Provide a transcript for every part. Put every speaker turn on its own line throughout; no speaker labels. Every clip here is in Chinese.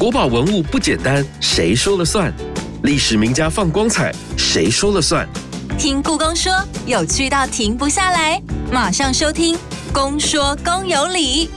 国宝文物不简单，谁说了算？历史名家放光彩，谁说了算？
听故宫说，有趣到停不下来，马上收听《公说公有理》。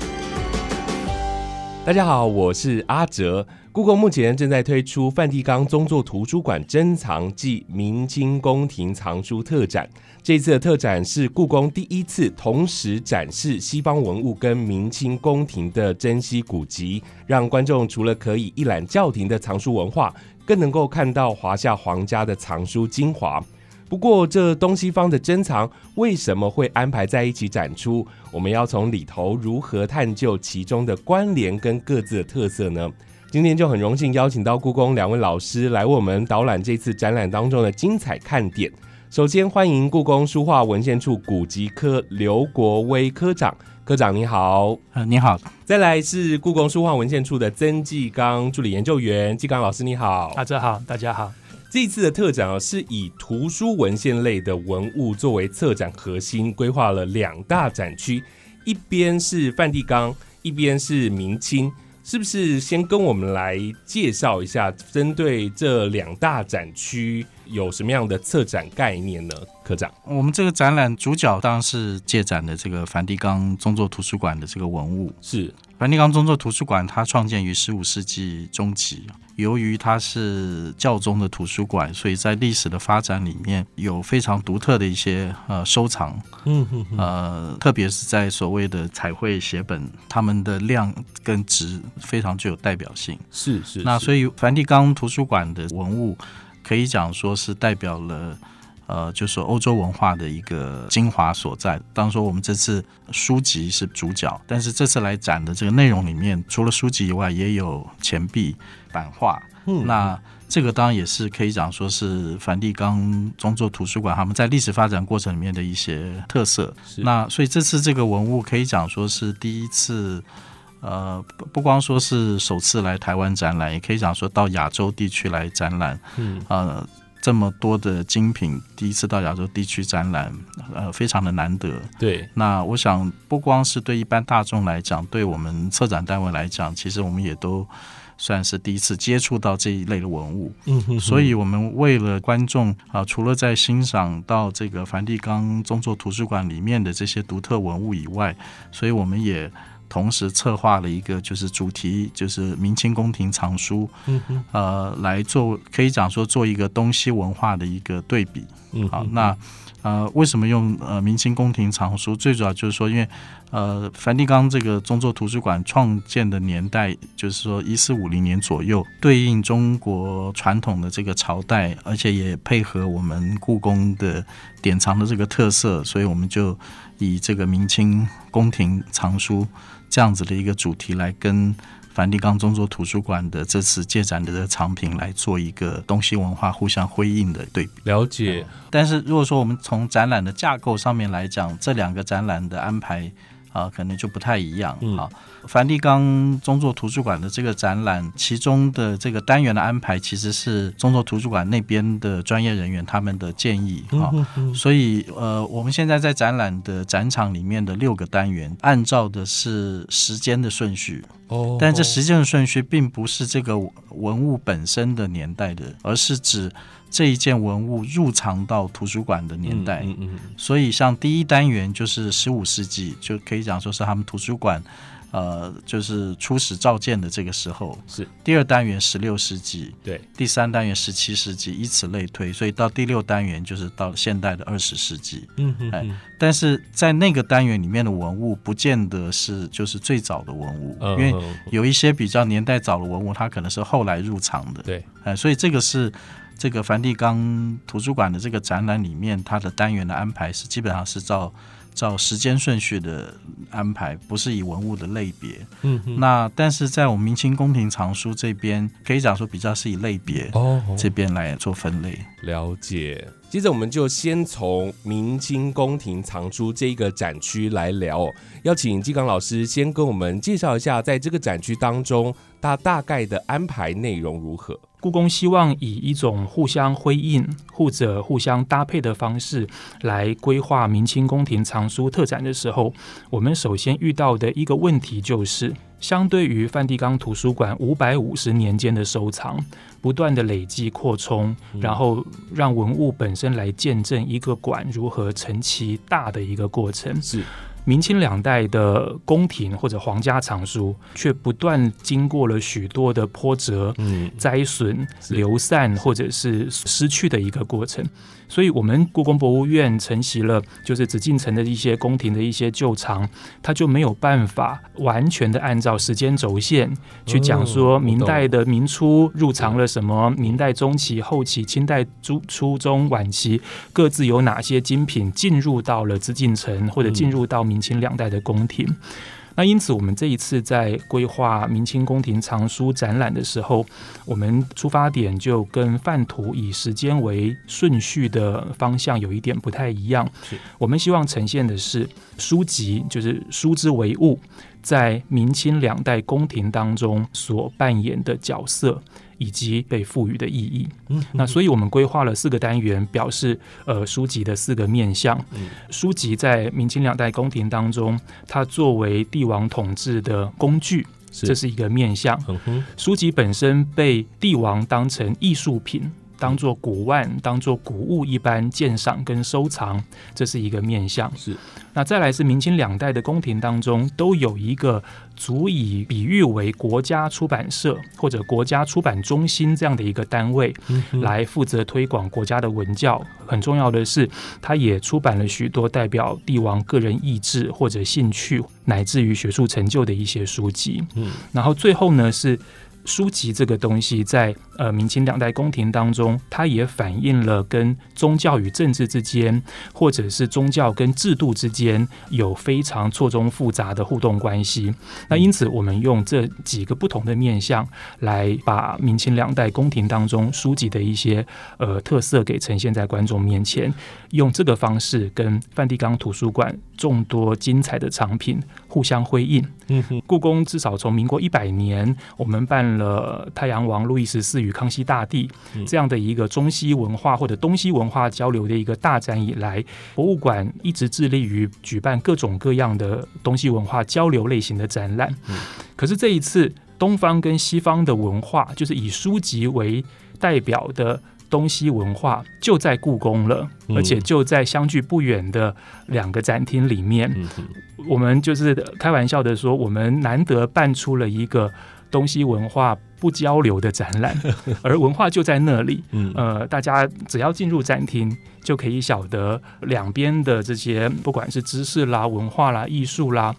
大家好，我是阿哲。故宫目前正在推出梵蒂冈宗座图书馆珍藏暨明清宫廷藏书特展。这次的特展是故宫第一次同时展示西方文物跟明清宫廷的珍稀古籍，让观众除了可以一览教廷的藏书文化，更能够看到华夏皇家的藏书精华。不过，这东西方的珍藏为什么会安排在一起展出？我们要从里头如何探究其中的关联跟各自的特色呢？今天就很荣幸邀请到故宫两位老师来为我们导览这次展览当中的精彩看点。首先欢迎故宫书画文献处古籍科刘国威科长，科长你好。
呃，你好。
再来是故宫书画文献处的曾继刚助理研究员，继刚老师你好。
大家好，大家好。
这次的特展啊，是以图书文献类的文物作为策展核心，规划了两大展区，一边是梵蒂冈，一边是明清。是不是先跟我们来介绍一下，针对这两大展区有什么样的策展概念呢？科长，
我们这个展览主角当然是借展的这个梵蒂冈宗座图书馆的这个文物。
是
梵蒂冈宗座图书馆，它创建于十五世纪中期。由于它是教宗的图书馆，所以在历史的发展里面有非常独特的一些呃收藏。嗯哼呃，特别是在所谓的彩绘写本，它们的量跟值非常具有代表性。
是是。
那所以梵蒂冈图书馆的文物可以讲说是代表了。呃，就是欧洲文化的一个精华所在。当说我们这次书籍是主角，但是这次来展的这个内容里面，除了书籍以外，也有钱币、版画。嗯，那这个当然也是可以讲说是梵蒂冈宗座图书馆他们在历史发展过程里面的一些特色。那所以这次这个文物可以讲说是第一次，呃，不光说是首次来台湾展览，也可以讲说到亚洲地区来展览。嗯，呃。这么多的精品，第一次到亚洲地区展览，呃，非常的难得。
对，
那我想不光是对一般大众来讲，对我们策展单位来讲，其实我们也都算是第一次接触到这一类的文物。嗯哼。所以，我们为了观众啊，除了在欣赏到这个梵蒂冈宗座图书馆里面的这些独特文物以外，所以我们也。同时策划了一个就是主题，就是明清宫廷藏书，呃，来做可以讲说做一个东西文化的一个对比。好，那呃，为什么用呃明清宫廷藏书？最主要就是说，因为呃梵蒂冈这个中座图书馆创建的年代就是说一四五零年左右，对应中国传统的这个朝代，而且也配合我们故宫的典藏的这个特色，所以我们就以这个明清宫廷藏书。这样子的一个主题来跟梵蒂冈中座图书馆的这次借展的这个藏品来做一个东西文化互相辉映的对比。
了解。
但是如果说我们从展览的架构上面来讲，这两个展览的安排。啊，可能就不太一样啊。梵蒂冈宗座图书馆的这个展览，其中的这个单元的安排，其实是宗座图书馆那边的专业人员他们的建议啊。所以呃，我们现在在展览的展场里面的六个单元，按照的是时间的顺序哦。但这时间的顺序并不是这个文物本身的年代的，而是指。这一件文物入藏到图书馆的年代，所以像第一单元就是十五世纪，就可以讲说是他们图书馆。呃，就是初始召建的这个时候。
是。
第二单元十六世纪，
对，
第三单元十七世纪，以此类推，所以到第六单元就是到现代的二十世纪。嗯嗯，哎，但是在那个单元里面的文物，不见得是就是最早的文物，因为有一些比较年代早的文物，它可能是后来入场的。
对，
哎，所以这个是这个梵蒂冈图书馆的这个展览里面，它的单元的安排是基本上是照。照时间顺序的安排，不是以文物的类别。嗯，那但是在我们明清宫廷藏书这边，可以讲说比较是以类别哦这边来做分类。
了解。接着我们就先从明清宫廷藏书这个展区来聊。邀请季刚老师先跟我们介绍一下，在这个展区当中，它大概的安排内容如何？
故宫希望以一种互相辉映、或者互相搭配的方式来规划明清宫廷藏书特展的时候，我们首先遇到的一个问题就是。相对于梵蒂冈图书馆五百五十年间的收藏，不断的累积扩充，然后让文物本身来见证一个馆如何成其大的一个过程。
是。
明清两代的宫廷或者皇家藏书，却不断经过了许多的波折、嗯灾损、流散或者是失去的一个过程。所以，我们故宫博物院承袭了就是紫禁城的一些宫廷的一些旧藏，它就没有办法完全的按照时间轴线去讲说明代的明初入藏了什么，明代中期、后期、清代初、初中、晚期各自有哪些精品进入到了紫禁城或者进入到明清两代的宫廷。那因此，我们这一次在规划明清宫廷藏书展览的时候，我们出发点就跟范图以时间为顺序的方向有一点不太一样。我们希望呈现的是书籍，就是书之为物，在明清两代宫廷当中所扮演的角色。以及被赋予的意义。嗯，那所以我们规划了四个单元，表示呃书籍的四个面向。嗯，书籍在明清两代宫廷当中，它作为帝王统治的工具，这是一个面向。书籍本身被帝王当成艺术品。当做古玩、当做古物一般鉴赏跟收藏，这是一个面向。
是，
那再来是明清两代的宫廷当中，都有一个足以比喻为国家出版社或者国家出版中心这样的一个单位，来负责推广国家的文教。很重要的是，它也出版了许多代表帝王个人意志或者兴趣，乃至于学术成就的一些书籍。嗯，然后最后呢是。书籍这个东西，在呃明清两代宫廷当中，它也反映了跟宗教与政治之间，或者是宗教跟制度之间有非常错综复杂的互动关系。那因此，我们用这几个不同的面向，来把明清两代宫廷当中书籍的一些呃特色给呈现在观众面前，用这个方式跟梵蒂冈图书馆众多精彩的藏品互相辉映。嗯哼，故宫至少从民国一百年，我们办。了太阳王路易十四与康熙大帝这样的一个中西文化或者东西文化交流的一个大展以来，博物馆一直致力于举办各种各样的东西文化交流类型的展览。可是这一次，东方跟西方的文化，就是以书籍为代表的东西文化，就在故宫了，而且就在相距不远的两个展厅里面。我们就是开玩笑的说，我们难得办出了一个。东西文化不交流的展览，而文化就在那里。呃，大家只要进入展厅，就可以晓得两边的这些，不管是知识啦、文化啦、艺术啦，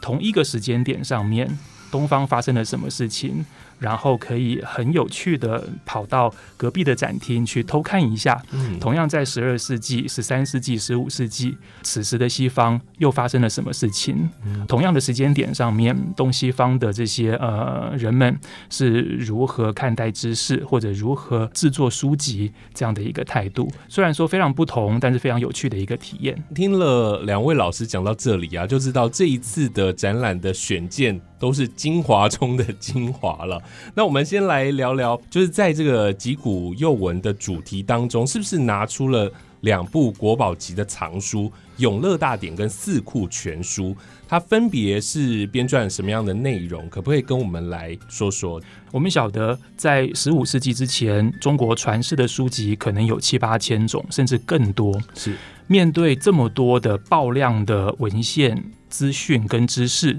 同一个时间点上面，东方发生了什么事情。然后可以很有趣的跑到隔壁的展厅去偷看一下。嗯，同样在十二世纪、十三世纪、十五世纪，此时的西方又发生了什么事情？同样的时间点上面，东西方的这些呃人们是如何看待知识，或者如何制作书籍这样的一个态度？虽然说非常不同，但是非常有趣的一个体验。
听了两位老师讲到这里啊，就知道这一次的展览的选件。都是精华中的精华了。那我们先来聊聊，就是在这个吉古幼文的主题当中，是不是拿出了两部国宝级的藏书《永乐大典》跟《四库全书》？它分别是编撰什么样的内容？可不可以跟我们来说说？
我们晓得，在十五世纪之前，中国传世的书籍可能有七八千种，甚至更多。
是
面对这么多的爆量的文献。资讯跟知识，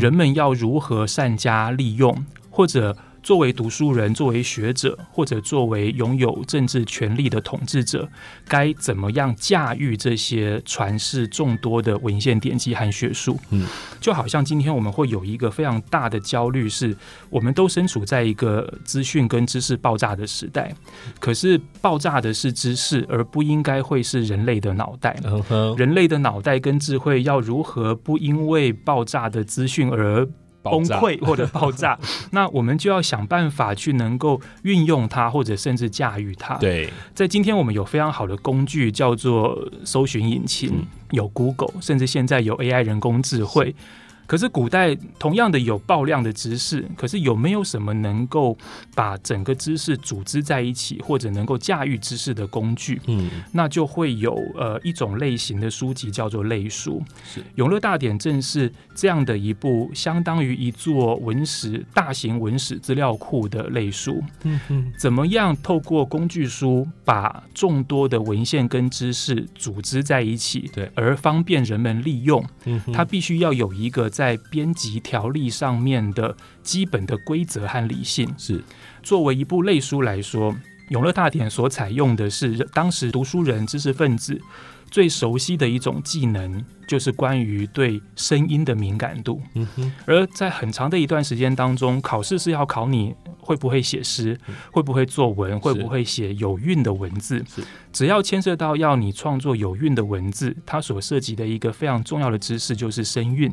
人们要如何善加利用，或者？作为读书人，作为学者，或者作为拥有政治权力的统治者，该怎么样驾驭这些传世众多的文献典籍和学术？嗯，就好像今天我们会有一个非常大的焦虑，是我们都身处在一个资讯跟知识爆炸的时代，可是爆炸的是知识，而不应该会是人类的脑袋。人类的脑袋跟智慧要如何不因为爆炸的资讯而？崩溃或者爆炸，那我们就要想办法去能够运用它，或者甚至驾驭它。
对，
在今天我们有非常好的工具，叫做搜寻引擎，有 Google，甚至现在有 AI 人工智慧。可是古代同样的有爆量的知识，可是有没有什么能够把整个知识组织在一起，或者能够驾驭知识的工具？
嗯，
那就会有呃一种类型的书籍叫做类书。
是《
永乐大典》正是这样的一部相当于一座文史大型文史资料库的类书。
嗯嗯
怎么样透过工具书把众多的文献跟知识组织在一起，
对
而方便人们利用？
嗯，
它必须要有一个在编辑条例上面的基本的规则和理性。
是
作为一部类书来说，《永乐大典》所采用的是当时读书人、知识分子最熟悉的一种技能，就是关于对声音的敏感度。
嗯哼，
而在很长的一段时间当中，考试是要考你会不会写诗，会不会作文，会不会写有韵的文字。只要牵涉到要你创作有韵的文字，它所涉及的一个非常重要的知识就是声韵。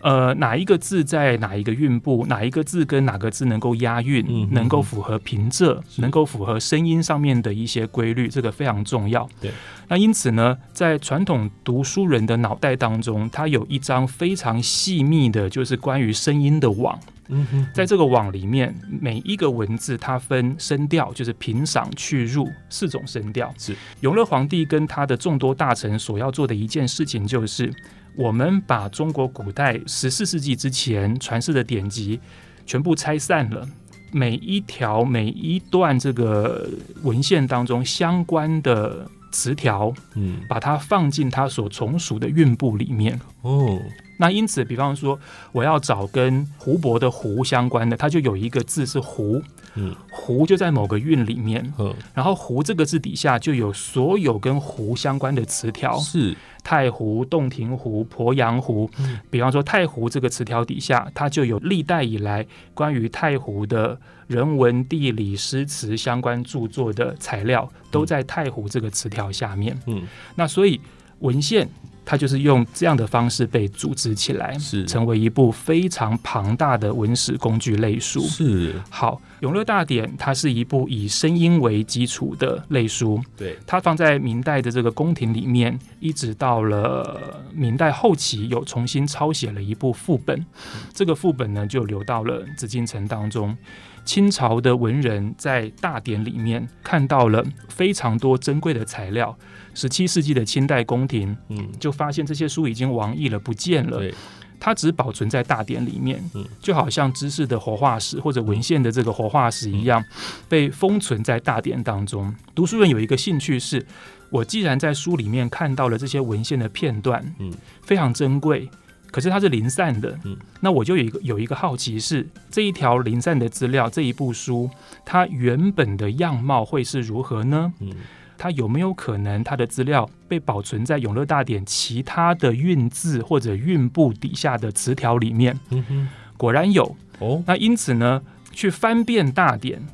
呃，哪一个字在哪一个韵部，哪一个字跟哪个字能够押韵，
嗯
能够符合平仄，能够符合声音上面的一些规律，这个非常重要。
对，
那因此呢，在传统读书人的脑袋当中，他有一张非常细密的，就是关于声音的网。
嗯哼，
在这个网里面，每一个文字它分声调，就是平、赏、去、入四种声调。
是
永乐皇帝跟他的众多大臣所要做的一件事情，就是我们把中国古代十四世纪之前传世的典籍全部拆散了。每一条、每一段这个文献当中相关的词条，
嗯。
把它放进它所从属的韵部里面。
哦，
那因此，比方说，我要找跟湖泊的“湖”相关的，它就有一个字是“湖”，
嗯。
湖就在某个韵里面，
嗯，
然后“湖”这个字底下就有所有跟“湖”相关的词条，
是
太湖、洞庭湖、鄱阳湖。比方说，太湖这个词条底下，它就有历代以来关于太湖的人文、地理、诗词相关著作的材料，都在太湖这个词条下面。
嗯
那所以文献它就是用这样的方式被组织起来，
是
成为一部非常庞大的文史工具类书。
是，
好，《永乐大典》它是一部以声音为基础的类书，
对，
它放在明代的这个宫廷里面，一直到了明代后期，有重新抄写了一部副本。这个副本呢，就留到了紫禁城当中。清朝的文人在大典里面看到了非常多珍贵的材料。十七世纪的清代宫廷
嗯
就发现这些书已经亡佚了，不见了。
对，
它只保存在大典里面
嗯，
就好像知识的活化石或者文献的这个活化石一样，被封存在大典当中。读书人有一个兴趣是，我既然在书里面看到了这些文献的片段，
嗯，
非常珍贵。可是它是零散的，
嗯，
那我就有一个有一个好奇是，这一条零散的资料，这一部书，它原本的样貌会是如何呢？
嗯
它有没有可能它的资料被保存在《永乐大典》其他的韵字或者韵部底下的词条里面？
嗯哼，
果然有。
哦，
那因此呢，去翻遍大典，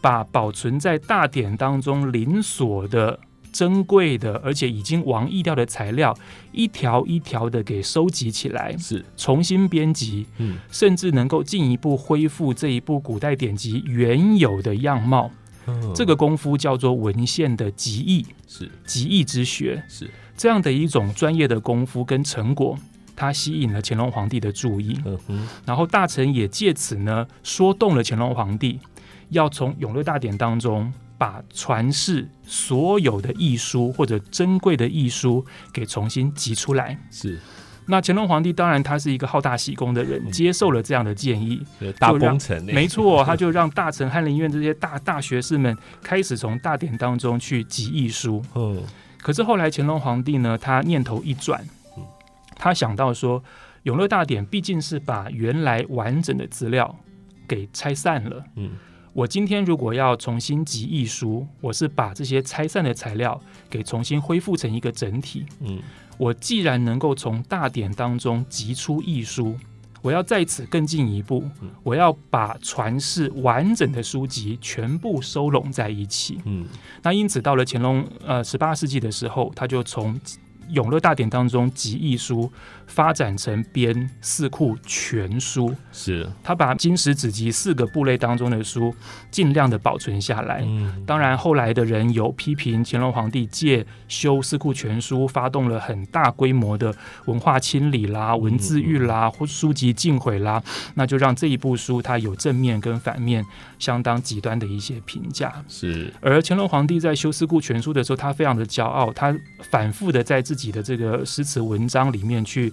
把保存在大典当中零锁的珍贵的，而且已经亡佚掉的材料，一条一条的给收集起来，
是，
重新编辑，
嗯
甚至能够进一步恢复这一部古代典籍原有的样貌。
嗯
这个功夫叫做文献的集义，
是
集义之学。
是，
这样的一种专业的功夫跟成果，它吸引了乾隆皇帝的注意。
嗯，
然后大臣也借此呢说动了乾隆皇帝，要从《永乐大典》当中把传世所有的艺书或者珍贵的艺书给重新集出来。
是，
那乾隆皇帝当然他是一个好大喜功的人，接受了这样的建议。
呃大
就让
工程呢，
没错，他就让大臣翰林院这些大大学士们开始从大典当中去集艺书。
嗯
可是后来乾隆皇帝呢，他念头一转
嗯，
他想到说，《永乐大典》毕竟是把原来完整的资料给拆散了。
嗯
我今天如果要重新集艺书，我是把这些拆散的材料给重新恢复成一个整体。
嗯
我既然能够从大典当中集出一书，我要在此更进一步
嗯，
我要把传世完整的书籍全部收拢在一起。
嗯
那因此到了乾隆呃十八世纪的时候，他就从永乐大典当中集一书发展成编《四库全书》，
是
他把金石子集四个部类当中的书尽量的保存下来。
嗯
当然，后来的人有批评乾隆皇帝借修《四库全书》，发动了很大规模的文化清理啦、文字狱啦，或书籍尽毁啦，那就让这一部书它有正面跟反面相当极端的一些评价。
是
而乾隆皇帝在修《四库全书》的时候，他非常的骄傲，他反复的在自己的这个诗词文章里面去。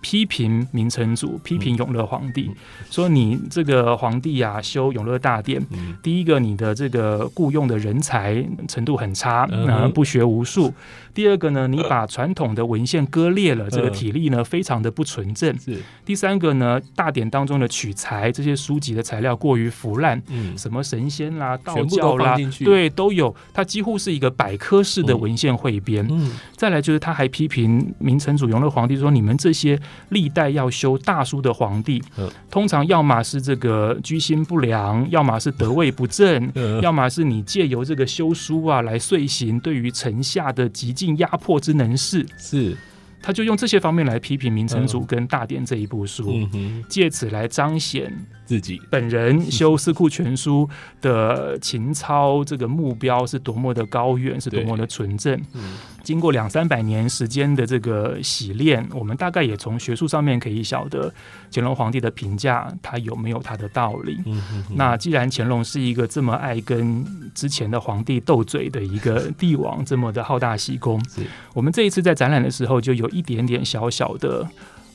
批评明成祖，批评永乐皇帝，说你这个皇帝啊，修永乐大典，
嗯。
第一个你的这个雇佣的人才程度很差，
嗯
不学无术；第二个呢，你把传统的文献割裂了，这个体力呢非常的不纯正；
是。
第三个呢，大典当中的取材这些书籍的材料过于腐烂，
嗯。
什么神仙啦、道教啦对，都有。它几乎是一个百科式的
嗯。
文献汇编。
嗯。
再来就是他还批评明成祖永乐皇帝说，你们这些历代要修大书的皇帝，
嗯。
通常要么是这个居心不良，要么是德位不正，
嗯。
要么是你借由这个修书啊来遂行对于臣下的极尽压迫之能事。
是。
他就用这些方面来批评明成祖跟大典这一部书，
嗯
借此来彰显
自己。
本人修《四库全书》的情操，这个目标是多么的高远，是多么的纯正。
嗯
经过两三百年时间的这个洗练，我们大概也从学术上面可以晓得乾隆皇帝的评价，他有没有他的道理。
嗯哼哼
那既然乾隆是一个这么爱跟之前的皇帝斗嘴的一个帝王，这么的好大喜功，我们这一次在展览的时候就有一点点小小的。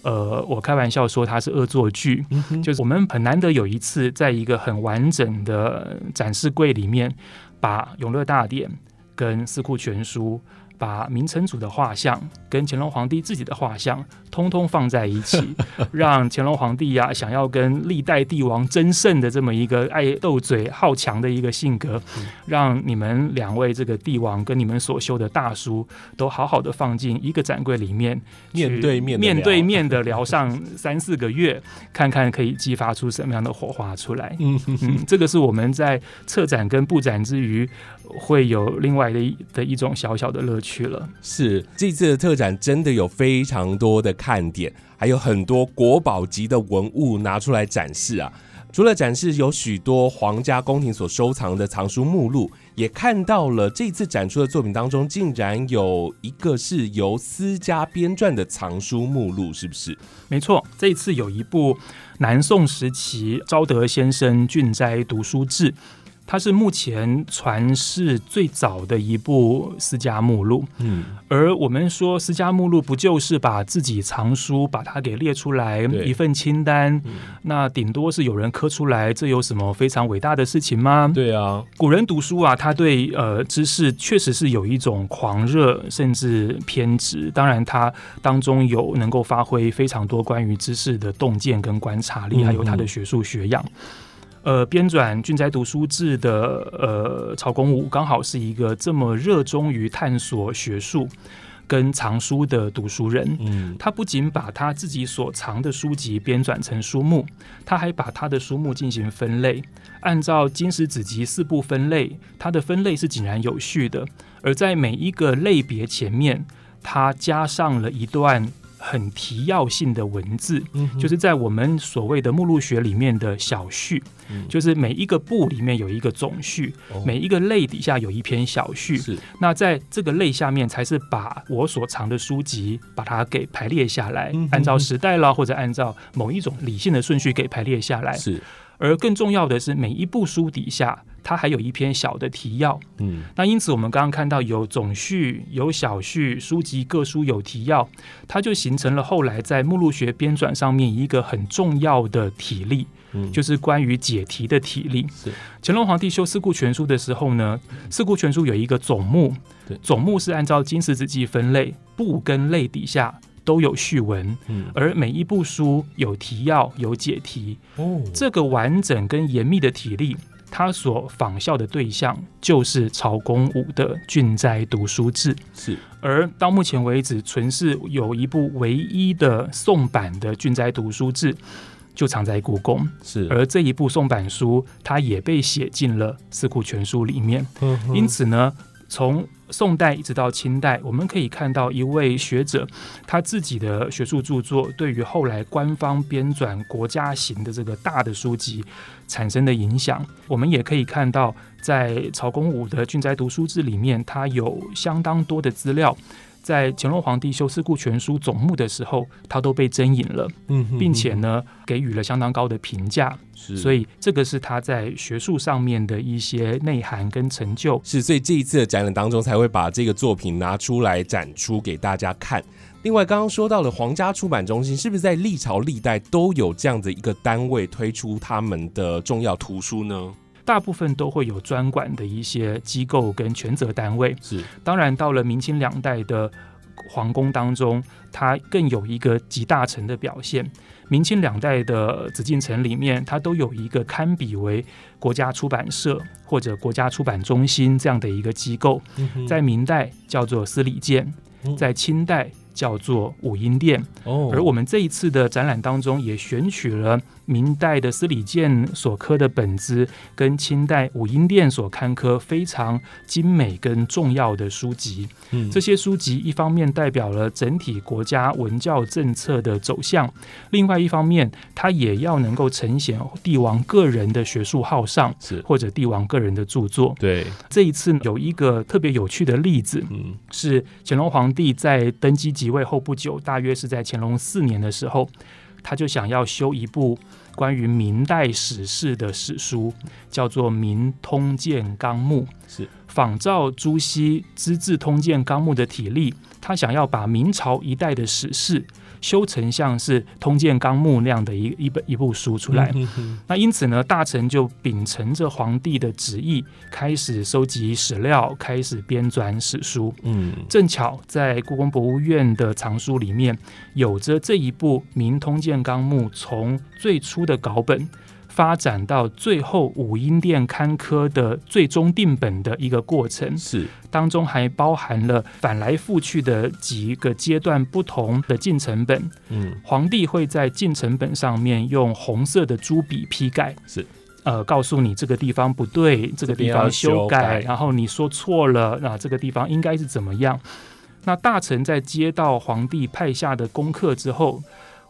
呃，我开玩笑说它是恶作剧，
嗯
就是我们很难得有一次在一个很完整的展示柜里面，把永乐大典跟四库全书。把明成祖的画像跟乾隆皇帝自己的画像通通放在一起，让乾隆皇帝呀、想要跟历代帝王争胜的这么一个爱斗嘴、好强的一个性格，让你们两位这个帝王跟你们所修的大书都好好的放进一个展柜里面，
面对面
面对面的聊上 三四个月，看看可以激发出什么样的火花出来。
嗯。哼
嗯，这个是我们在策展跟布展之余，会有另外的一的一种小小的乐趣了。
是这次的特展真的有非常多的看点，还有很多国宝级的文物拿出来展示啊。除了展示有许多皇家宫廷所收藏的藏书目录，也看到了这次展出的作品当中，竟然有一个是由私家编撰的藏书目录，是不是？
没错，这一次有一部南宋时期昭德先生俊斋读书志，它是目前传世最早的一部私家目录。
嗯，
而我们说私家目录，不就是把自己藏书把它给列出来一份清单？那顶多是有人刻出来，这有什么非常伟大的事情吗？
对啊，
古人读书啊，他对呃知识确实是有一种狂热，甚至偏执。当然，他当中有能够发挥非常多关于知识的洞见跟观察力，
嗯
还有他的学术学养。呃，编纂《郡斋读书志》的呃曹公武，刚好是一个这么热衷于探索学术跟藏书的读书人。
嗯，
他不仅把他自己所藏的书籍编纂成书目，他还把他的书目进行分类，按照金石子集四部分类，它的分类是井然有序的。而在每一个类别前面，他加上了一段很提要性的文字，
嗯
就是在我们所谓的目录学里面的小序，
嗯。
就是每一个部里面有一个总序，
哦。
每一个类底下有一篇小序。
是。
那在这个类下面，才是把我所藏的书籍把它给排列下来，
嗯
按照时代啦，或者按照某一种理性的顺序给排列下来。
是，
而更重要的是，每一部书底下，它还有一篇小的提要。
嗯
那因此，我们刚刚看到有总序、有小序，书籍各书有提要，它就形成了后来在目录学编纂上面一个很重要的体例，
嗯，
就是关于解题的体例。
是
乾隆皇帝修《四库全书》的时候呢，《四库全书》有一个总目
对，
总目是按照金石子记分类，部跟类底下都有序文，
嗯
而每一部书有提要、有解题。
哦，
这个完整跟严密的体例，它所仿效的对象就是曹公武的《郡斋读书志》。
是
而到目前为止，存世有一部唯一的宋版的《郡斋读书志》，就藏在故宫。
是，
而这一部宋版书，它也被写进了《四库全书》里面。
嗯
因此呢，从宋代一直到清代，我们可以看到一位学者他自己的学术著作对于后来官方编纂国家型的这个大的书籍产生的影响。我们也可以看到，在曹公武的《俊斋读书志》里面，他有相当多的资料。在乾隆皇帝修四库全书总目的时候，他都被征引了，并且呢给予了相当高的评价。
是
所以这个是他在学术上面的一些内涵跟成就。
是，所以这一次的展览当中才会把这个作品拿出来展出给大家看。另外，刚刚说到了皇家出版中心，是不是在历朝历代都有这样的一个单位推出他们的重要图书呢？
大部分都会有专管的一些机构跟权责单位。
是，
当然，到了明清两代的皇宫当中，它更有一个集大成的表现。明清两代的紫禁城里面，它都有一个堪比为国家出版社或者国家出版中心这样的一个机构。在明代叫做司礼监，
嗯
在清代叫做武英殿。
哦
而我们这一次的展览当中，也选取了明代的司礼监所刻的本子，跟清代武英殿所刊刻非常精美跟重要的书籍。
嗯
这些书籍一方面代表了整体国家文教政策的走向，另外一方面，它也要能够呈现帝王个人的学术好上，
是
或者帝王个人的著作。
对，
这一次有一个特别有趣的例子，
嗯
是乾隆皇帝在登基即位后不久，大约是在乾隆四年的时候，他就想要修一部关于明代史事的史书，叫做《明通鉴纲目》，
是。
仿照朱熹《资治通鉴纲目》的体例，他想要把明朝一代的史事修成像是《通鉴纲目》那样的一一本一部书出来。
嗯哼
那因此呢，大臣就秉承着皇帝的旨意，开始收集史料，开始编纂史书。
嗯
正巧在故宫博物院的藏书里面，有着这一部《明通鉴纲目》从最初的稿本发展到最后五英殿刊刻的最终定本的一个过程，
是
当中还包含了反来覆去的几个阶段不同的进程本。
嗯
皇帝会在进程本上面用红色的朱笔批改，
是。
呃，告诉你这个地方不对，这个地方修
改，
然后你说错了，那这个地方应该是怎么样？那大臣在接到皇帝派下的功课之后，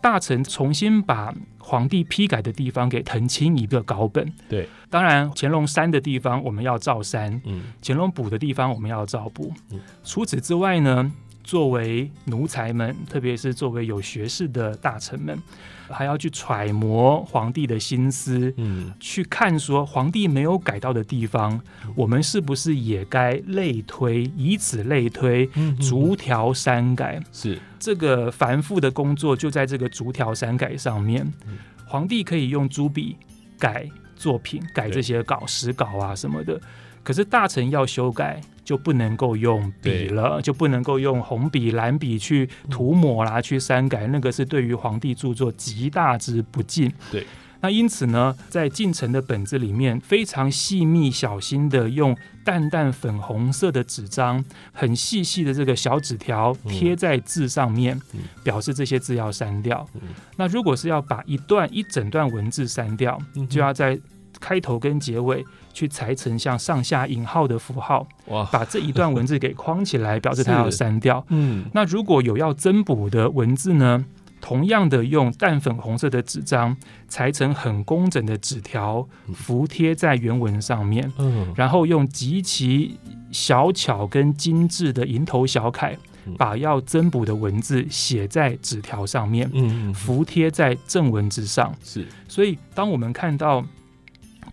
大臣重新把皇帝批改的地方给腾清一个稿本。
对，
当然乾隆删的地方我们要照删，
嗯
乾隆补的地方我们要照补
嗯。
除此之外呢，作为奴才们，特别是作为有学识的大臣们，还要去揣摩皇帝的心思，
嗯
去看说皇帝没有改到的地方，我们是不是也该类推，以此类推，
嗯
逐条删改。
是
这个繁复的工作就在这个逐条删改上面。
嗯
皇帝可以用朱笔改作品，改这些稿、史稿啊什么的。可是大臣要修改，就不能够用笔了，就不能够用红笔、蓝笔去涂抹啦、去删改，那个是对于皇帝著作极大之不敬。
对。
那因此呢，在进程的本子里面，非常细密小心的用淡淡粉红色的纸张，很细细的这个小纸条贴在字上面，
嗯
表示这些字要删掉。
嗯
那如果是要把一段一整段文字删掉，
嗯
就要在开头跟结尾去裁成像上下引号的符号，
哇。
把这一段文字给框起来，表示它要 删掉。
嗯。
那如果有要增补的文字呢？同样的，用淡粉红色的纸张裁成很工整的纸条，服贴在原文上面，
嗯。
然后用极其小巧跟精致的蝇头小楷
嗯，
把要增补的文字写在纸条上面，
嗯。
服贴在正文之上。
是。
所以，当我们看到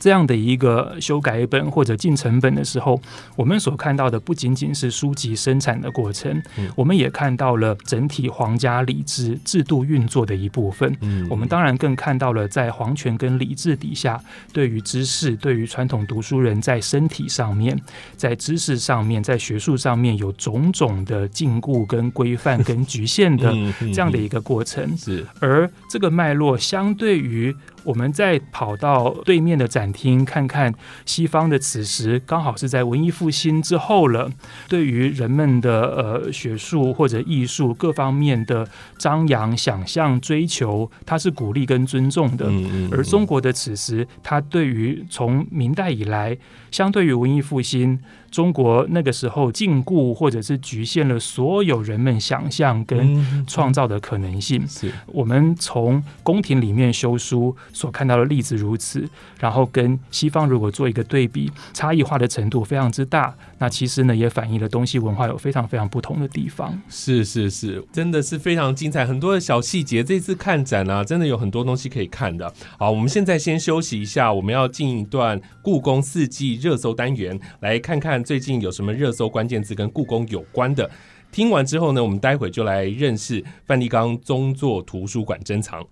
这样的一个修改本或者进成本的时候，我们所看到的不仅仅是书籍生产的过程，
嗯
我们也看到了整体皇家礼制制度运作的一部分。
嗯
我们当然更看到了在皇权跟礼制底下，对于知识、对于传统读书人在身体上面、在知识上面、在学术上面有种种的禁锢、跟规范、跟局限的这样的一个过程。
是
而这个脉络相对于我们再跑到对面的展厅看看，西方的此时刚好是在文艺复兴之后了，对于人们的呃学术或者艺术各方面的张扬、想象、追求，它是鼓励跟尊重的。而中国的此时，它对于从明代以来，相对于文艺复兴。中国那个时候禁锢或者是局限了所有人们想象跟创造的可能性。
是
我们从宫廷里面修书所看到的例子如此，然后跟西方如果做一个对比，差异化的程度非常之大。那其实呢，也反映了东西文化有非常非常不同的地方。
是是是，真的是非常精彩，很多的小细节。这次看展啊，真的有很多东西可以看的。好，我们现在先休息一下，我们要进一段故宫四季热搜单元，来看看。最近有什么热搜关键字跟故宫有关的？听完之后呢，我们待会就来认识梵蒂冈宗座图书馆珍藏。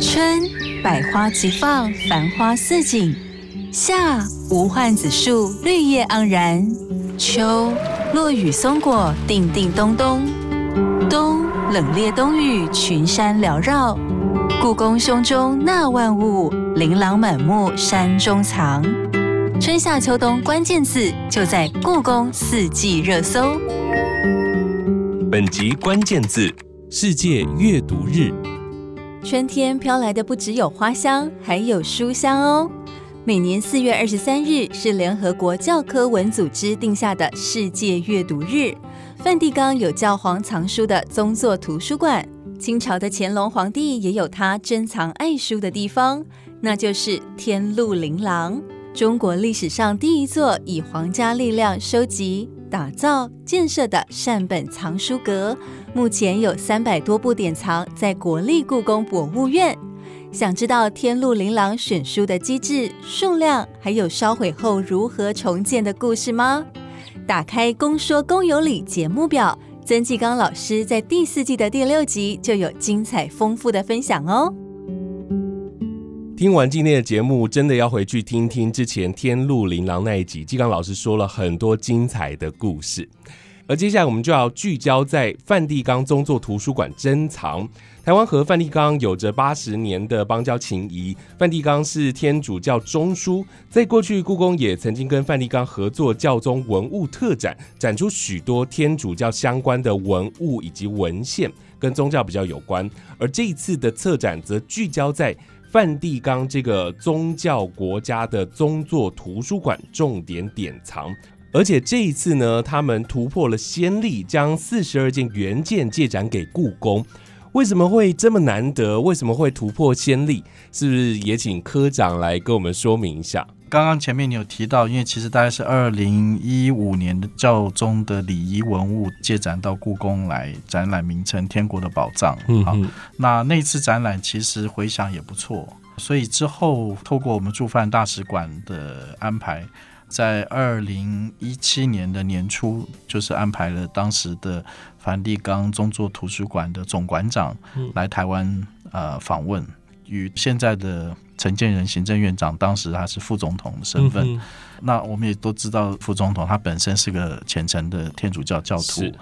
春，百花齐放，繁花似锦；夏，无患子树，绿叶盎然；秋，落雨松果，叮叮咚咚；冬，冷冽冬雨，群山缭绕。故宫胸中纳万物，琳琅满目，山中藏。春夏秋冬关键字就在故宫四季热搜。
本集关键字：世界阅读日。
春天飘来的不只有花香，还有书香哦。每年四月二十三日是联合国教科文组织定下的世界阅读日。梵蒂冈有教皇藏书的宗座图书馆，清朝的乾隆皇帝也有他珍藏爱书的地方，那就是天禄琳琅。中国历史上第一座以皇家力量收集、打造、建设的善本藏书阁，目前有三百多部典藏在国立故宫博物院。想知道天禄琳琅选书的机制、数量，还有烧毁后如何重建的故事吗？打开《公说公有理》节目表，曾纪刚老师在第四季的第六集就有精彩丰富的分享哦。
听完今天的节目，真的要回去听听之前《天禄琳琅》那一集，纪刚老师说了很多精彩的故事。而接下来我们就要聚焦在梵蒂冈宗座图书馆珍藏。台湾和梵蒂冈有着八十年的邦交情谊，梵蒂冈是天主教中枢，在过去故宫也曾经跟梵蒂冈合作教宗文物特展，展出许多天主教相关的文物以及文献，跟宗教比较有关。而这一次的策展则聚焦在。梵蒂冈这个宗教国家的宗座图书馆重点典藏，而且这一次呢，他们突破了先例，将四十二件原件借展给故宫。为什么会这么难得？为什么会突破先例？是不是也请科长来跟我们说明一下？
刚刚前面你有提到，因为其实大概是二零一五年的教宗的礼仪文物借展到故宫来展览，名称《天国的宝藏》。嗯，好，那那次展览其实回想也不错，所以之后透过我们驻梵大使馆的安排，在二零一七年的年初，就是安排了当时的梵蒂冈宗座图书馆的总馆长来台湾呃访问，与现在的。陈建仁行政院长当时他是副总统的身份，那我们也都知道副总统他本身是个虔诚的天主教教徒，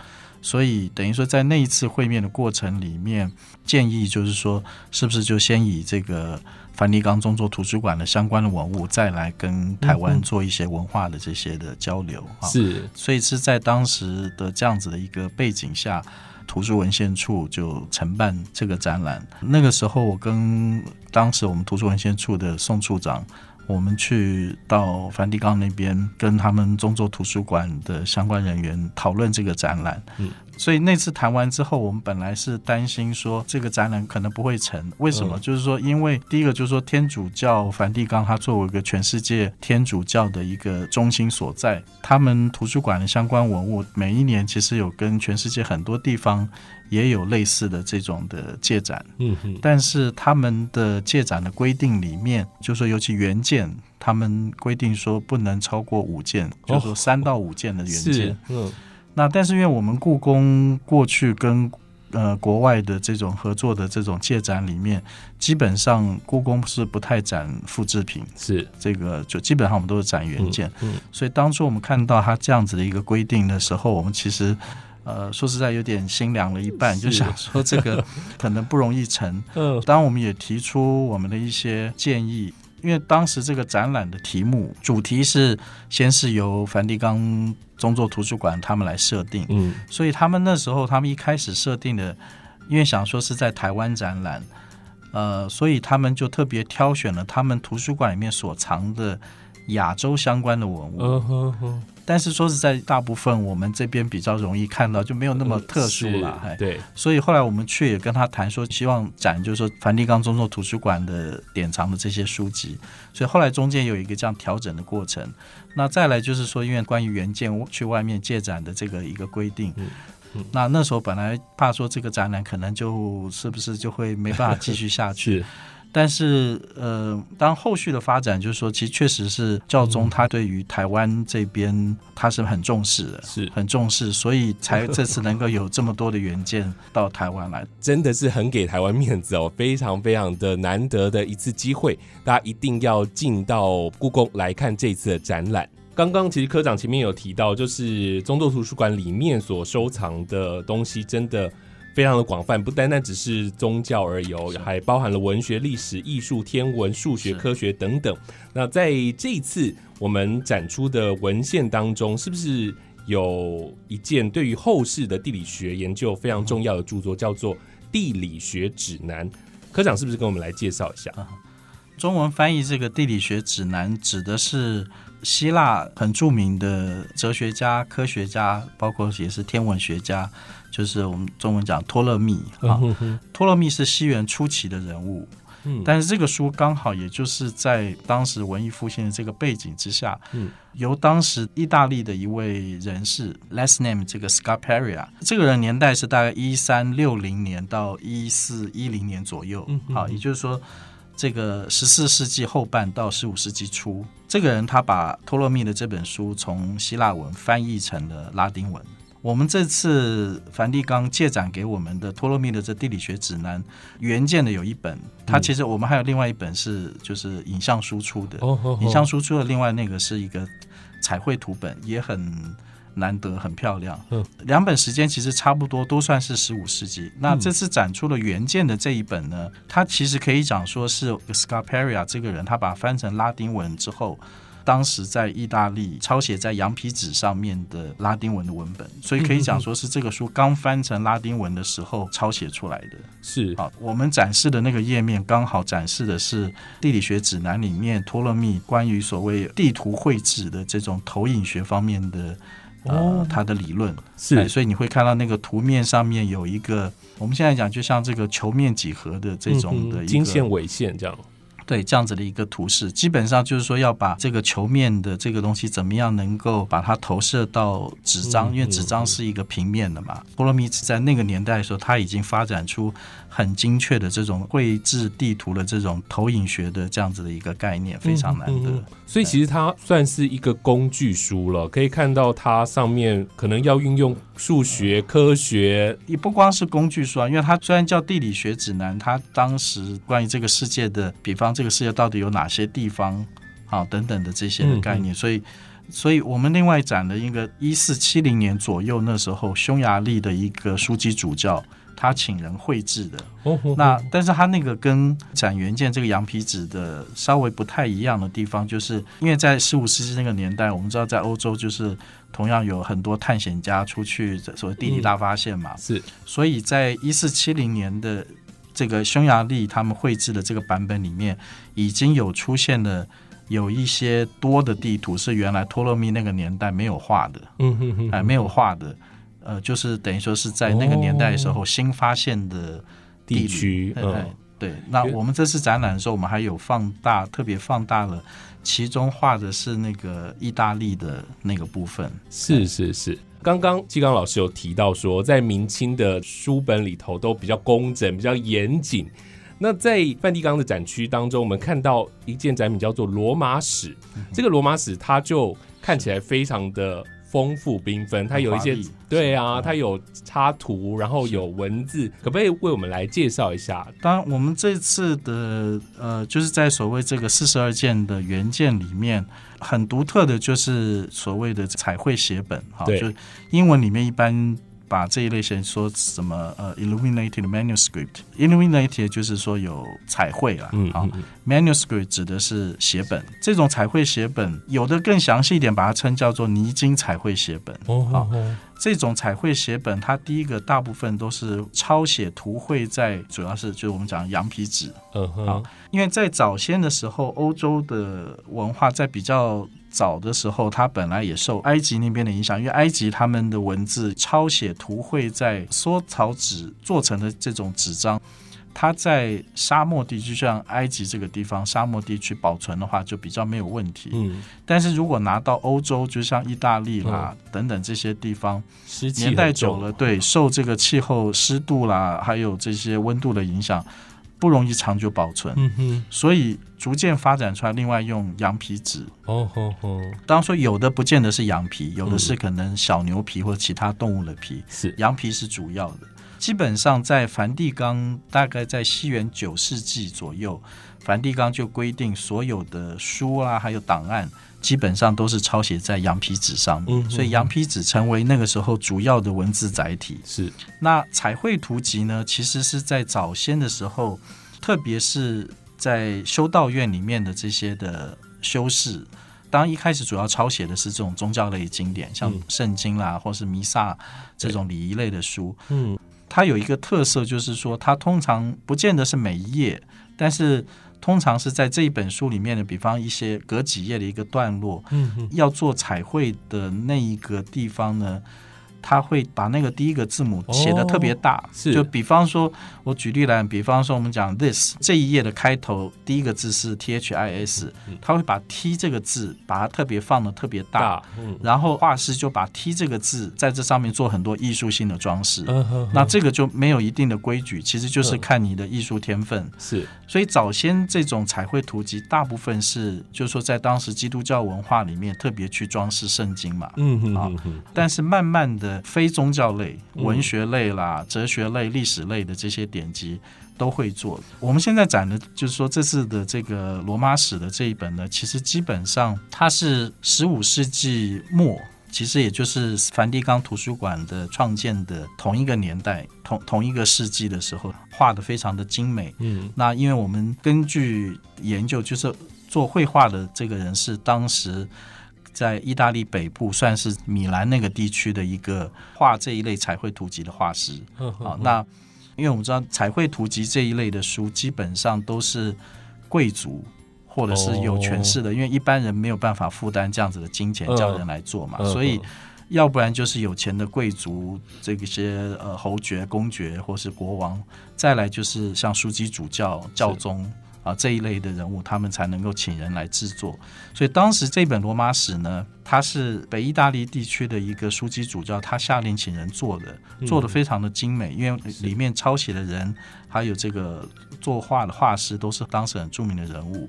所以等于说在那一次会面的过程里面，建议就是说，是不是就先以这个梵蒂冈宗座图书馆的相关的文物，再来跟台湾做一些文化的这些的交流
啊？是，
所以是在当时的这样子的一个背景下。图书文献处就承办这个展览。那个时候，我跟当时我们图书文献处的宋处长，我们去到梵蒂冈那边，跟他们中州图书馆的相关人员讨论这个展览。嗯。所以那次谈完之后，我们本来是担心说这个展览可能不会成。为什么？就是说，因为第一个就是说，天主教梵蒂冈它作为一个全世界天主教的一个中心所在，他们图书馆的相关文物每一年其实有跟全世界很多地方也有类似的这种的借展。嗯哼。但是他们的借展的规定里面，就说尤其原件，他们规定说不能超过五件，就是说三到五件的原件。嗯。那但是因为我们故宫过去跟呃国外的这种合作的这种借展里面，基本上故宫是不太展复制品，
是
这个就基本上我们都是展原件。嗯，所以当初我们看到它这样子的一个规定的时候，我们其实呃，说实在有点心凉了一半，就想说这个可能不容易成。
嗯
当然，我们也提出我们的一些建议，因为当时这个展览的题目主题是先是由梵蒂冈宗座图书馆他们来设定，
嗯。
所以他们那时候他们一开始设定的，因为想说是在台湾展览，呃，所以他们就特别挑选了他们图书馆里面所藏的亚洲相关的文物。但是说实在，大部分我们这边比较容易看到，就没有那么特殊了。哎
对，
所以后来我们去也跟他谈说，希望展就是说梵蒂冈中座图书馆的典藏的这些书籍。所以后来中间有一个这样调整的过程。那再来就是说，因为关于原件去外面借展的这个一个规定。那那时候本来怕说这个展览可能就是不是就会没办法继续下去，
是
但是呃，当后续的发展就是说，其实确实是教宗他对于台湾这边他是很重视的，
是
很重视，所以才这次能够有这么多的原件到台湾来。
真的是很给台湾面子哦，非常非常的难得的一次机会，大家一定要进到故宫来看这次的展览。刚刚其实科长前面有提到，就是中斗图书馆里面所收藏的东西真的非常的广泛，不单单只是宗教而已哦，还包含了文学、历史、艺术、天文、数学、科学等等。那在这一次我们展出的文献当中，是不是有一件对于后世的地理学研究非常重要的著作，叫做《地理学指南》？科长是不是跟我们来介绍一下？
中文翻译这个地理学指南，指的是希腊很著名的哲学家、科学家，包括也是天文学家，就是我们中文讲托勒密啊。托勒密是西元初期的人物，
嗯
但是这个书刚好也就是在当时文艺复兴的这个背景之下，
嗯
由当时意大利的一位人士 last name 这个 Scarparia，这个人年代是大概一三六零年到一四一零年左右，
嗯
好，也就是说。这个十四世纪后半到十五世纪初，这个人他把托勒密的这本书从希腊文翻译成了拉丁文。我们这次梵蒂冈借展给我们的托勒密的这地理学指南原件的有一本，它其实我们还有另外一本是就是影像输出的，影像输出的另外那个是一个彩绘图本，也很难得，很漂亮。
嗯，
两本时间其实差不多，都算是十五世纪。那这次展出了原件的这一本呢，它其实可以讲说是 Scarperia 这个人，他把它翻成拉丁文之后。当时在意大利抄写在羊皮纸上面的拉丁文的文本，所以可以讲说是这个书刚翻成拉丁文的时候抄写出来的。
是
好，我们展示的那个页面刚好展示的是地理学指南里面托勒密关于所谓地图绘制的这种投影学方面的呃
哦
它的理论。哎
是
所以你会看到那个图面上面有一个，我们现在讲就像这个球面几何的这种的一个
嗯经线纬线这样。
对这样子的一个图示，基本上就是说要把这个球面的这个东西怎么样能够把它投射到纸张，
嗯
因为纸张是一个平面的嘛。波罗蜜在那个年代的时候，它已经发展出很精确的这种绘制地图的这种投影学的这样子的一个概念，非常难得。
嗯嗯嗯所以其实它算是一个工具书了，可以看到它上面可能要运用数学、科学，
也不光是工具书啊，因为它虽然叫地理学指南，它当时关于这个世界的，比方这个世界到底有哪些地方啊等等的这些的概念，所以。所以我们另外展了一个一四七零年左右那时候匈牙利的一个书记主教，他请人绘制的。那但是他那个跟展原件这个羊皮纸的稍微不太一样的地方，就是因为在十五世纪那个年代，我们知道在欧洲就是同样有很多探险家出去所谓地理大发现嘛，
是。
所以在一四七零年的这个匈牙利他们绘制的这个版本里面，已经有出现了有一些多的地图是原来托勒密那个年代没有画的，
嗯哼哼，
哎，没有画的，呃，就是等于说是在那个年代的时候新发现的
地
理
区，
哎哎
嗯，
对，那我们这次展览的时候，我们还有放大，特别放大了，其中画的是那个意大利的那个部分。
是是是。刚刚季刚老师有提到说，在明清的书本里头都比较工整、比较严谨。那在梵蒂冈的展区当中，我们看到一件展品叫做《罗马史》，
嗯
这个罗马史它就看起来非常的丰富缤纷，它有一些对啊，它有插图，然后有文字，可不可以为我们来介绍一下？
当然，我们这次的呃，就是在所谓这个四十二件的原件里面，很独特的就是所谓的彩绘写本哈，
对。
就英文里面一般把这一类型说什么呃 illuminated manuscript，illuminated 就是说有彩绘啦，
嗯
啊、manuscript 指的是写本，这种彩绘写本有的更详细一点，把它称叫做泥金彩绘写本。
哦
好这种彩绘写本，它第一个大部分都是抄写图绘在，主要是就是我们讲羊皮纸，
嗯哼。
好，因为在早先的时候，欧洲的文化在比较早的时候，它本来也受埃及那边的影响，因为埃及他们的文字抄写图绘在缩草纸做成的这种纸张。它在沙漠地区，像埃及这个地方沙漠地区保存的话，就比较没有问题。
嗯，
但是如果拿到欧洲，就像意大利啦、等等这些地方，
湿气
年代久了，对，受这个气候、湿度啦，还有这些温度的影响，不容易长久保存。
嗯哼，
所以逐渐发展出来，另外用羊皮纸。
哦吼吼，
当然说有的不见得是羊皮，有的
嗯
是可能小牛皮或其他动物的皮，
是
羊皮是主要的。基本上在梵蒂冈，大概在西元九世纪左右，梵蒂冈就规定所有的书啊，还有档案，基本上都是抄写在羊皮纸上面，
嗯
所以羊皮纸成为那个时候主要的文字载体。
是，
那彩绘图集呢，其实是在早先的时候，特别是在修道院里面的这些的修士，当一开始主要抄写的是这种宗教类经典，像
嗯
圣经啦，或是弥撒这种礼仪类的书。
嗯
它有一个特色，就是说它通常不见得是每一页，但是通常是在这一本书里面的，比方一些隔几页的一个段落，
嗯，
要做彩绘的那一个地方呢，他会把那个第一个字母写的特别大，
哦是。
就比方说，我举例来，比方说我们讲 this 这一页的开头第一个字是 t h i s，他会把 t 这个字把它特别放的特别大。
大，嗯。
然后画师就把 T 这个字在这上面做很多艺术性的装饰，
嗯哼，
那这个就没有一定的规矩，其实就是
嗯。
看你的艺术天分。
是，
所以早先这种彩绘图集，大部分是就是说在当时基督教文化里面特别去装饰圣经嘛。
嗯嗯
但是慢慢的，非宗教类、
嗯
文学类啦、哲学类、历史类的这些典籍都会做。我们现在展的，就是说这次的这个罗马史的这一本呢，其实基本上它是十五世纪末。其实也就是梵蒂冈图书馆的创建的同一个年代、同同一个世纪的时候，画的非常的精美。
嗯
那因为我们根据研究，就是做绘画的这个人是当时在意大利北部，算是米兰那个地区的一个画这一类彩绘图集的画师。好，那因为我们知道彩绘图集这一类的书，基本上都是贵族。或者是有权势的，因为一般人没有办法负担这样子的金钱
嗯
叫人来做嘛，
嗯
所以
嗯
要不然就是有钱的贵族，这些呃侯爵、公爵或是国王，再来就是像枢机主教、教宗啊这一类的人物，他们才能够请人来制作。所以当时这本罗马史呢，它是北意大利地区的一个枢机主教，他下令请人做的，做的非常的精美，因为里面抄写的人还有这个作画的画师都是当时很著名的人物。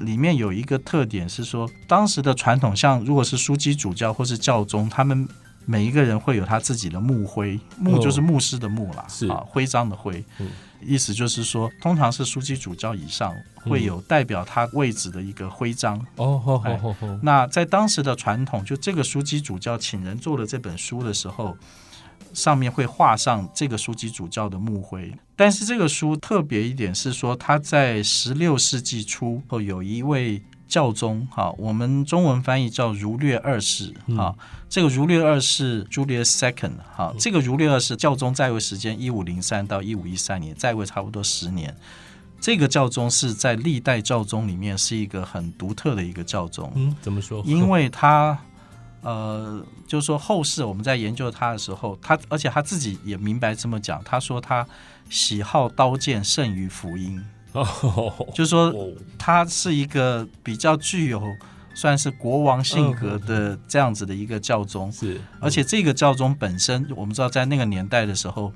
里面有一个特点是说，当时的传统，像如果是枢机主教或是教宗，他们每一个人会有他自己的墓徽，墓就是牧师的墓啦，
是。
啊，徽章的徽，
嗯
意思就是说，通常是枢机主教以上会有代表他位置的一个徽章。
哦吼
哎那在当时的传统，就这个枢机主教请人做了这本书的时候，上面会画上这个枢机主教的墓徽。但是这个书特别一点是说，他在十六世纪初后有一位教宗，哈，我们中文翻译叫儒略二世，哈，这个儒略二世 Julius Second，哈，这个儒略二世教宗在位时间一五零三到一五一三年，在位差不多十年。这个教宗是在历代教宗里面是一个很独特的一个教宗，
嗯，怎么说？
因为他呃，就是说后世我们在研究他的时候，他而且他自己也明白这么讲，他说他喜好刀剑胜于福音，
哦，
就是说
哦。
他是一个比较具有算是国王性格的这样子的一个教宗，
是，
而且这个教宗本身，我们知道在那个年代的时候，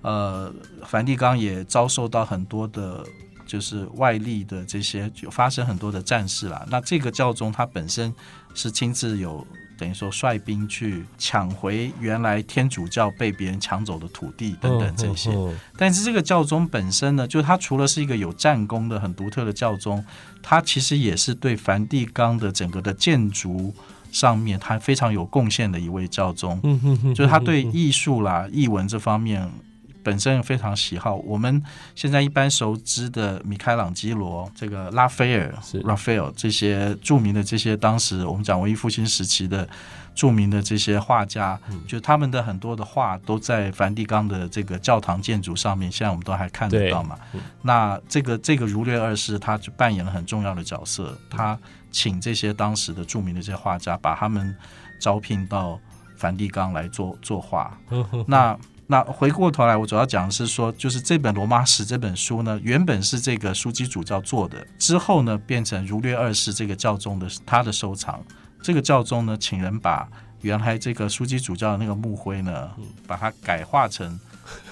呃，梵蒂冈也遭受到很多的，就是外力的这些，就发生很多的战事啦。那这个教宗他本身是亲自有等于说率兵去抢回原来天主教被别人抢走的土地等等这些。但是这个教宗本身呢，就是他除了是一个有战功的很独特的教宗，他其实也是对梵蒂冈的整个的建筑上面他非常有贡献的一位教宗，
嗯哼哼
就是他对艺术啦、艺文这方面本身非常喜好。我们现在一般熟知的米开朗基罗、这个拉斐尔
是、
Raphael 这些著名的这些当时我们讲文艺复兴时期的著名的这些画家，就他们的很多的画都在梵蒂冈的这个教堂建筑上面，现在我们都还看得到嘛。那这个这个儒略二世他就扮演了很重要的角色，他请这些当时的著名的这些画家，把他们招聘到梵蒂冈来做作画。那那回过头来，我主要讲的是说，就是这本《罗马史》这本书呢，原本是这个枢机主教做的，之后呢变成儒略二世这个教宗的他的收藏。这个教宗呢，请人把原来这个枢机主教的那个墓徽呢，把它改化成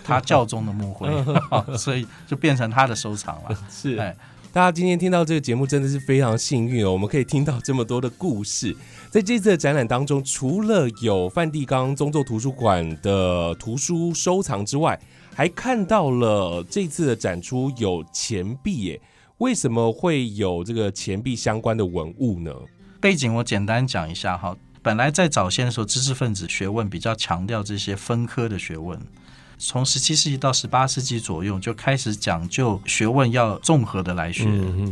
他教宗的墓徽，所以就变成他的收藏了。
是
哎
大家今天听到这个节目真的是非常幸运哦，我们可以听到这么多的故事。在这次的展览当中，除了有梵蒂冈宗座图书馆的图书收藏之外，还看到了这次的展出有钱币耶。为什么会有这个钱币相关的文物呢？
背景我简单讲一下哈。本来在早先的时候，知识分子学问比较强调这些分科的学问，从十七世纪到十八世纪左右就开始讲究学问要综合的来学，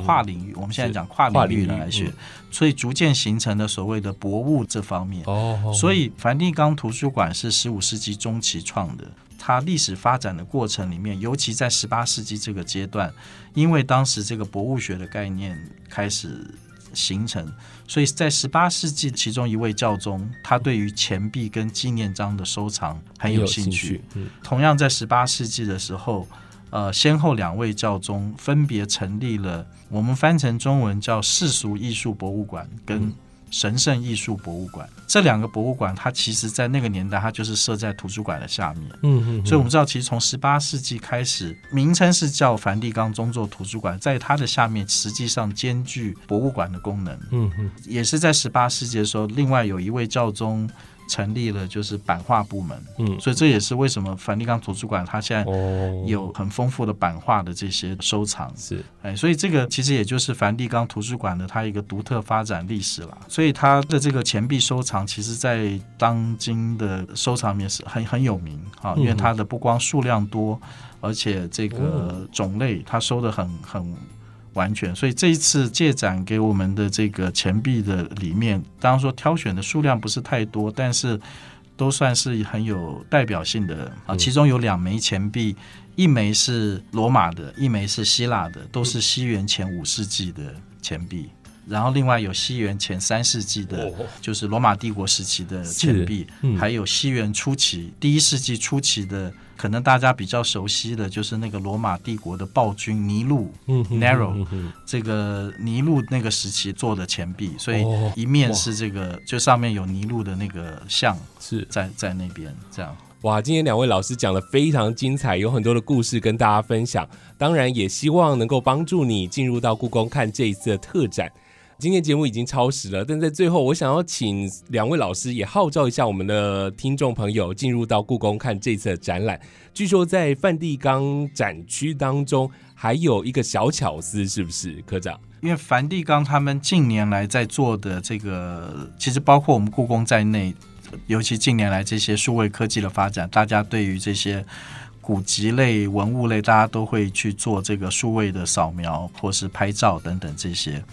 跨领域。我们现在讲跨
跨领域
的来学，
嗯
所以逐渐形成了所谓的博物这方面。
哦
所以梵蒂冈图书馆是十五世纪中期创的，它历史发展的过程里面，尤其在十八世纪这个阶段，因为当时这个博物学的概念开始形成，所以在十八世纪，其中一位教宗，他对于钱币跟纪念章的收藏很有兴趣。，
嗯。
同样在十八世纪的时候，呃，先后两位教宗分别成立了我们翻成中文叫世俗艺术博物馆跟神圣艺术博物馆。这两个博物馆，它其实在那个年代，它就是设在图书馆的下面。
嗯嗯
所以我们知道，其实从十八世纪开始，名称是叫梵蒂冈宗座图书馆，在它的下面实际上兼具博物馆的功能。
嗯嗯
也是在十八世纪的时候，另外有一位教宗成立了就是版画部门，
嗯
所以这也是为什么梵蒂冈图书馆它现在
哦
有很丰富的版画的这些收藏。
是
哎，所以这个其实也就是梵蒂冈图书馆的它一个独特发展历史了。所以它的这个钱币收藏，其实在当今的收藏里面是很很有名啊，因为它的不光数量多，而且这个种类它收的很很。完全，所以这一次借展给我们的这个钱币的里面，当然说挑选的数量不是太多，但是都算是很有代表性的。啊。其中有两枚钱币，一枚是罗马的，一枚是希腊的，都是西元前五世纪的钱币。然后另外有西元前三世纪的，
哦。
就是罗马帝国时期的钱币，
嗯。
还有西元初期、第一世纪初期的，可能大家比较熟悉的就是那个罗马帝国的暴君尼禄
嗯
Nero 这个尼禄那个时期做的钱币，所以
哦
一面是这个，就上面有尼禄的那个像
是
在在那边，这样。
哇，今天两位老师讲的非常精彩，有很多的故事跟大家分享。当然，也希望能够帮助你进入到故宫看这一次的特展。今天节目已经超时了，但在最后，我想要请两位老师也号召一下我们的听众朋友进入到故宫看这次的展览。据说在梵蒂冈展区当中还有一个小巧思，是不是科长？
因为梵蒂冈他们近年来在做的这个，其实包括我们故宫在内，尤其近年来这些数位科技的发展，大家对于这些古籍类、文物类，大家都会去做这个数位的扫描或是拍照等等这些。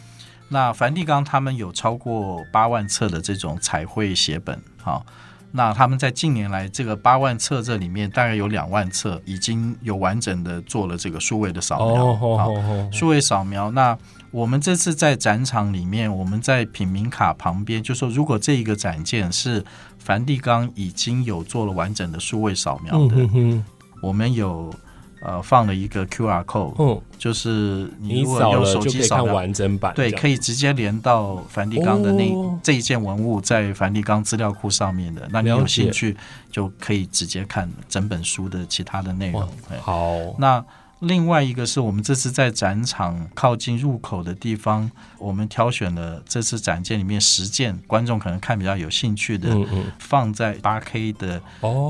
那梵蒂冈他们有超过八万册的这种彩绘写本，哈、那他们在近年来这个八万册这里面，大概有两万册已经有完整的做了这个数位的扫描，数位扫描。那我们这次在展场里面，我们在品名卡旁边，就说如果这一个展件是梵蒂冈已经有做了完整的数位扫描
嗯
的，
哼哼，
我们有呃放了一个 QR code，、
嗯，
就是你
你
如果用手机扫描。
以看完整版，
对，可以直接连到梵蒂冈的那、
哦
这一件文物，在梵蒂冈资料库上面的。那你有兴趣就可以直接看整本书的其他的内容
好，
那另外一个是我们这次在展场靠近入口的地方，我们挑选了这次展件里面十件观众可能看比较有兴趣的，放在八 K 的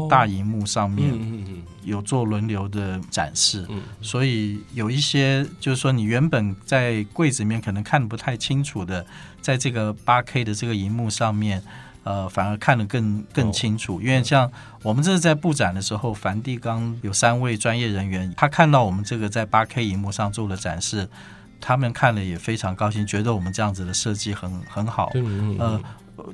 大荧幕上面，有做轮流的展示。所以有一些就是说你原本在柜子里面可能看不太清楚的，在这个八 K 的这个荧幕上面。呃，反而看得更更清楚，因为像我们这是在布展的时候，梵蒂冈有三位专业人员，他看到我们这个在八 K 荧幕上做了展示，他们看了也非常高兴，觉得我们这样子的设计很很好。呃，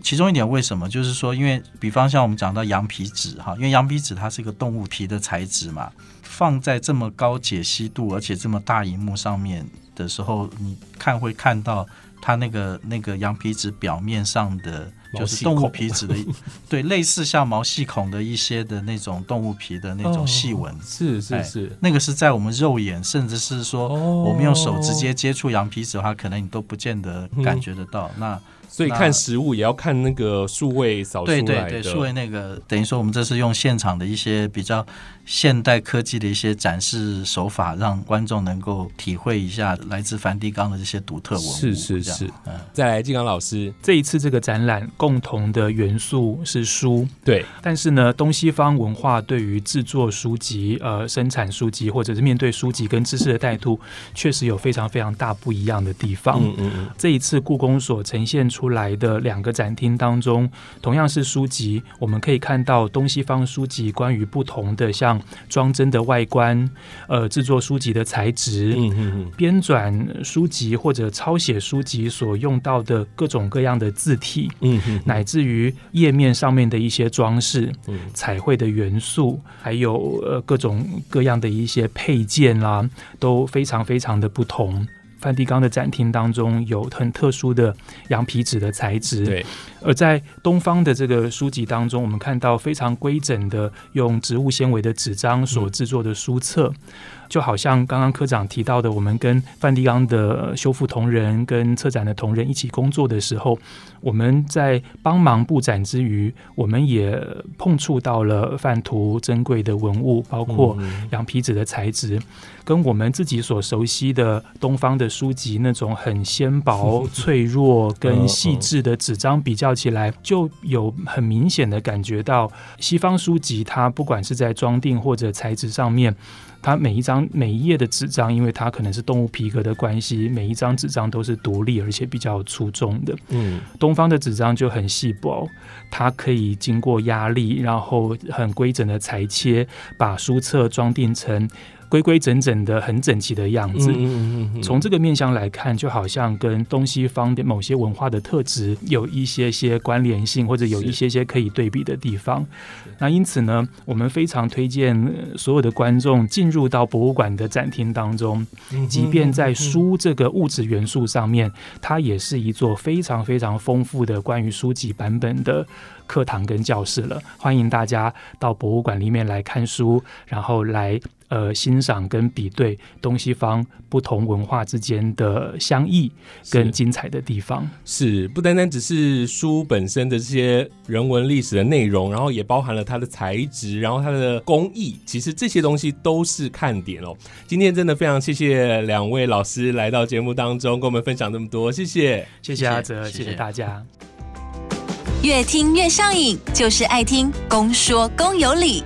其中一点为什么？就是说，因为比方像我们讲到羊皮纸哈，因为羊皮纸它是一个动物皮的材质嘛，放在这么高解析度而且这么大荧幕上面的时候，你看会看到它那个那个羊皮纸表面上的。就是动物皮质的，对，类似像毛细孔的一些的那种动物皮的那种细纹，
是是是，
那个是在我们肉眼，甚至是说我们用手直接接触羊皮纸的话，可能你都不见得感觉得到。那
所以看实物也要看那个数位扫出来的，
对对对，数位那个等于说我们这是用现场的一些比较。现代科技的一些展示手法，让观众能够体会一下来自梵蒂冈的这些独特文物。
是是是，嗯，再来，金刚老师，
这一次这个展览共同的元素是书，
对。
但是呢，东西方文化对于制作书籍、呃，生产书籍，或者是面对书籍跟知识的带图，确实有非常非常大不一样的地方。嗯嗯嗯。这一次故宫所呈现出来的两个展厅当中，同样是书籍，我们可以看到东西方书籍关于不同的像。装帧的外观，呃，制作书籍的材质，编纂书籍或者抄写书籍所用到的各种各样的字体，嗯乃至于页面上面的一些装饰，彩绘的元素，还有呃各种各样的一些配件啦，都非常非常的不同。梵蒂冈的展厅当中有很特殊的羊皮纸的材质，
对。
而在东方的这个书籍当中，我们看到非常规整的用植物纤维的纸张所制作的书册。就好像刚刚科长提到的，我们跟梵蒂冈的修复同仁、跟策展的同仁一起工作的时候，我们在帮忙布展之余，我们也碰触到了范图珍贵的文物，包括羊皮纸的材质，跟我们自己所熟悉的东方的书籍那种很纤薄、脆弱跟细致的纸张比较起来，就有很明显的感觉到西方书籍它不管是在装订或者材质上面。它每一张每一页的纸张，因为它可能是动物皮革的关系，每一张纸张都是独立而且比较粗重的。嗯，东东方的纸张就很细薄，它可以经过压力，然后很规整的裁切，把书册装订成。规规整整的、很整齐的样子。从这个面相来看，就好像跟东西方的某些文化的特质有一些些关联性，或者有一些些可以对比的地方。那因此呢，我们非常推荐所有的观众进入到博物馆的展厅当中，即便在书这个物质元素上面，它也是一座非常非常丰富的关于书籍版本的课堂跟教室了。欢迎大家到博物馆里面来看书，然后来。呃，欣赏跟比对东西方不同文化之间的相异跟精彩的地方，
是不单单只是书本身的这些人文历史的内容，然后也包含了它的材质，然后它的工艺，其实这些东西都是看点哦。今天真的非常谢谢两位老师来到节目当中，跟我们分享这么多，谢谢，
谢谢阿泽，谢谢大家。
越听越上瘾，就是爱听公说公有理。